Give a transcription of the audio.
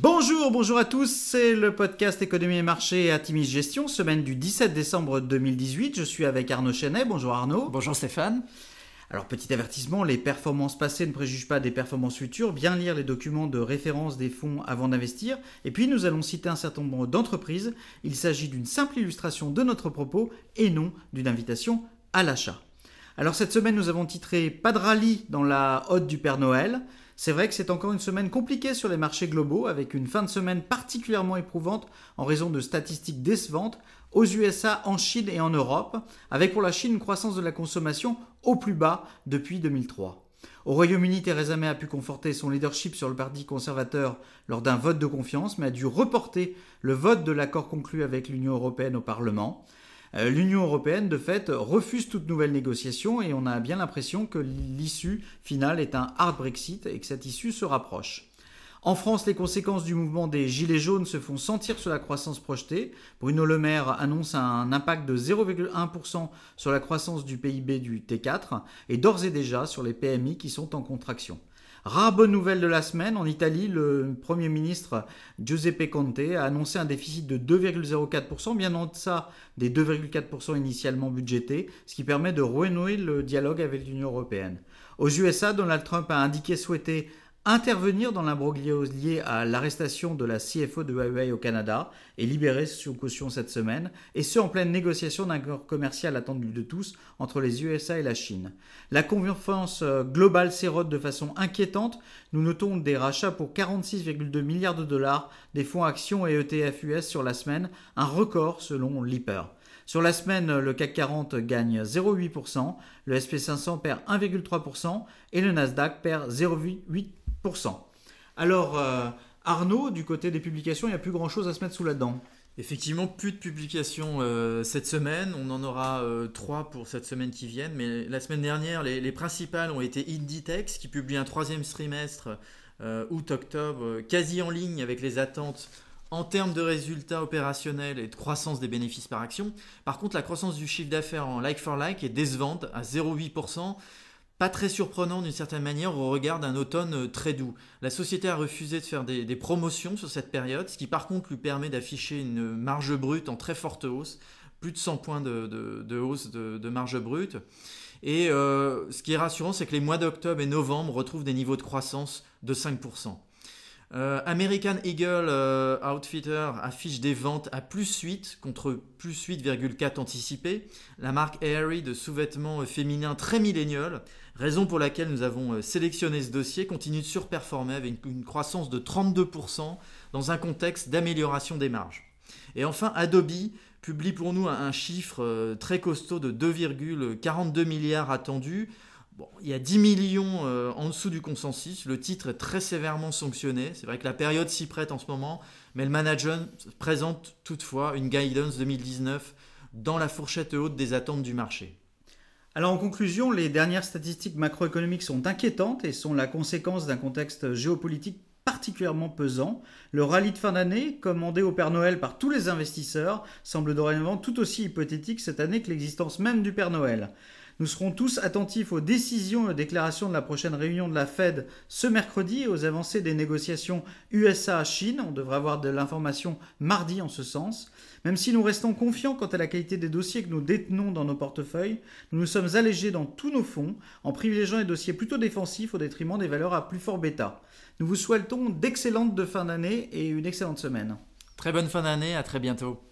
Bonjour, bonjour à tous, c'est le podcast Économie et Marché à Timis Gestion, semaine du 17 décembre 2018. Je suis avec Arnaud Chenet. Bonjour Arnaud. Bonjour Stéphane. Alors petit avertissement, les performances passées ne préjugent pas des performances futures. Bien lire les documents de référence des fonds avant d'investir. Et puis nous allons citer un certain nombre d'entreprises. Il s'agit d'une simple illustration de notre propos et non d'une invitation à l'achat. Alors cette semaine nous avons titré Pas de rallye dans la hotte du Père Noël. C'est vrai que c'est encore une semaine compliquée sur les marchés globaux, avec une fin de semaine particulièrement éprouvante en raison de statistiques décevantes aux USA, en Chine et en Europe, avec pour la Chine une croissance de la consommation au plus bas depuis 2003. Au Royaume-Uni, Theresa May a pu conforter son leadership sur le Parti conservateur lors d'un vote de confiance, mais a dû reporter le vote de l'accord conclu avec l'Union européenne au Parlement. Euh, L'Union européenne, de fait, refuse toute nouvelle négociation et on a bien l'impression que l'issue finale est un hard Brexit et que cette issue se rapproche. En France, les conséquences du mouvement des Gilets jaunes se font sentir sur la croissance projetée. Bruno Le Maire annonce un impact de 0,1% sur la croissance du PIB du T4 et d'ores et déjà sur les PMI qui sont en contraction. Rare bonne nouvelle de la semaine, en Italie, le Premier ministre Giuseppe Conte a annoncé un déficit de 2,04%, bien en deçà des 2,4% initialement budgétés, ce qui permet de renouer le dialogue avec l'Union européenne. Aux USA, Donald Trump a indiqué souhaiter intervenir dans l'imbroglio lié à l'arrestation de la CFO de Huawei au Canada et libéré sous caution cette semaine, et ce en pleine négociation d'un accord commercial attendu de tous entre les USA et la Chine. La confiance euh, globale s'érode de façon inquiétante. Nous notons des rachats pour 46,2 milliards de dollars des fonds actions et ETF US sur la semaine, un record selon Lipper. Sur la semaine, le CAC 40 gagne 0,8%, le SP500 perd 1,3% et le Nasdaq perd 0,8%. Alors, euh, Arnaud, du côté des publications, il n'y a plus grand-chose à se mettre sous la dent. Effectivement, plus de publications euh, cette semaine. On en aura euh, trois pour cette semaine qui vient. Mais la semaine dernière, les, principales ont été Inditex, qui publie un troisième trimestre août-octobre, quasi en ligne avec les attentes en termes de résultats opérationnels et de croissance des bénéfices par action. Par contre, la croissance du chiffre d'affaires en like-for-like est décevante à 0,8%. Pas très surprenant d'une certaine manière au regard d'un automne euh, très doux. La société a refusé de faire des, promotions sur cette période, ce qui par contre lui permet d'afficher une marge brute en très forte hausse, plus de 100 points de, hausse de, marge brute. Et euh, ce qui est rassurant, c'est que les mois d'octobre et novembre retrouvent des niveaux de croissance de 5%. Euh, American Eagle Outfitter affiche des ventes à plus 8 contre plus 8,4 anticipé. La marque Aerie de sous-vêtements féminins très millénial Raison pour laquelle nous avons euh, sélectionné ce dossier continue de surperformer avec une croissance de 32% dans un contexte d'amélioration des marges. Et enfin, Adobe publie pour nous un chiffre euh, très costaud de 2,42 milliards attendus. Il y a 10 millions euh, en dessous du consensus. Le titre est très sévèrement sanctionné. C'est vrai que la période s'y prête en ce moment, mais le manager présente toutefois une guidance 2019 dans la fourchette haute des attentes du marché. Alors en conclusion, les dernières statistiques macroéconomiques sont inquiétantes et sont la conséquence d'un contexte géopolitique particulièrement pesant. Le rallye de fin d'année, commandé au Père Noël par tous les investisseurs, semble dorénavant tout aussi hypothétique cette année que l'existence même du Père Noël. Nous serons tous attentifs aux décisions et aux déclarations de la prochaine réunion de la Fed ce mercredi et aux avancées des négociations USA-Chine. On devrait avoir de l'information mardi en ce sens. Même si nous restons confiants quant à la qualité des dossiers que nous détenons dans nos portefeuilles, nous nous sommes allégés dans tous nos fonds en privilégiant les dossiers plutôt défensifs au détriment des valeurs à plus fort bêta. Nous vous souhaitons d'excellentes de fin d'année et une excellente semaine. Très bonne fin d'année, à très bientôt.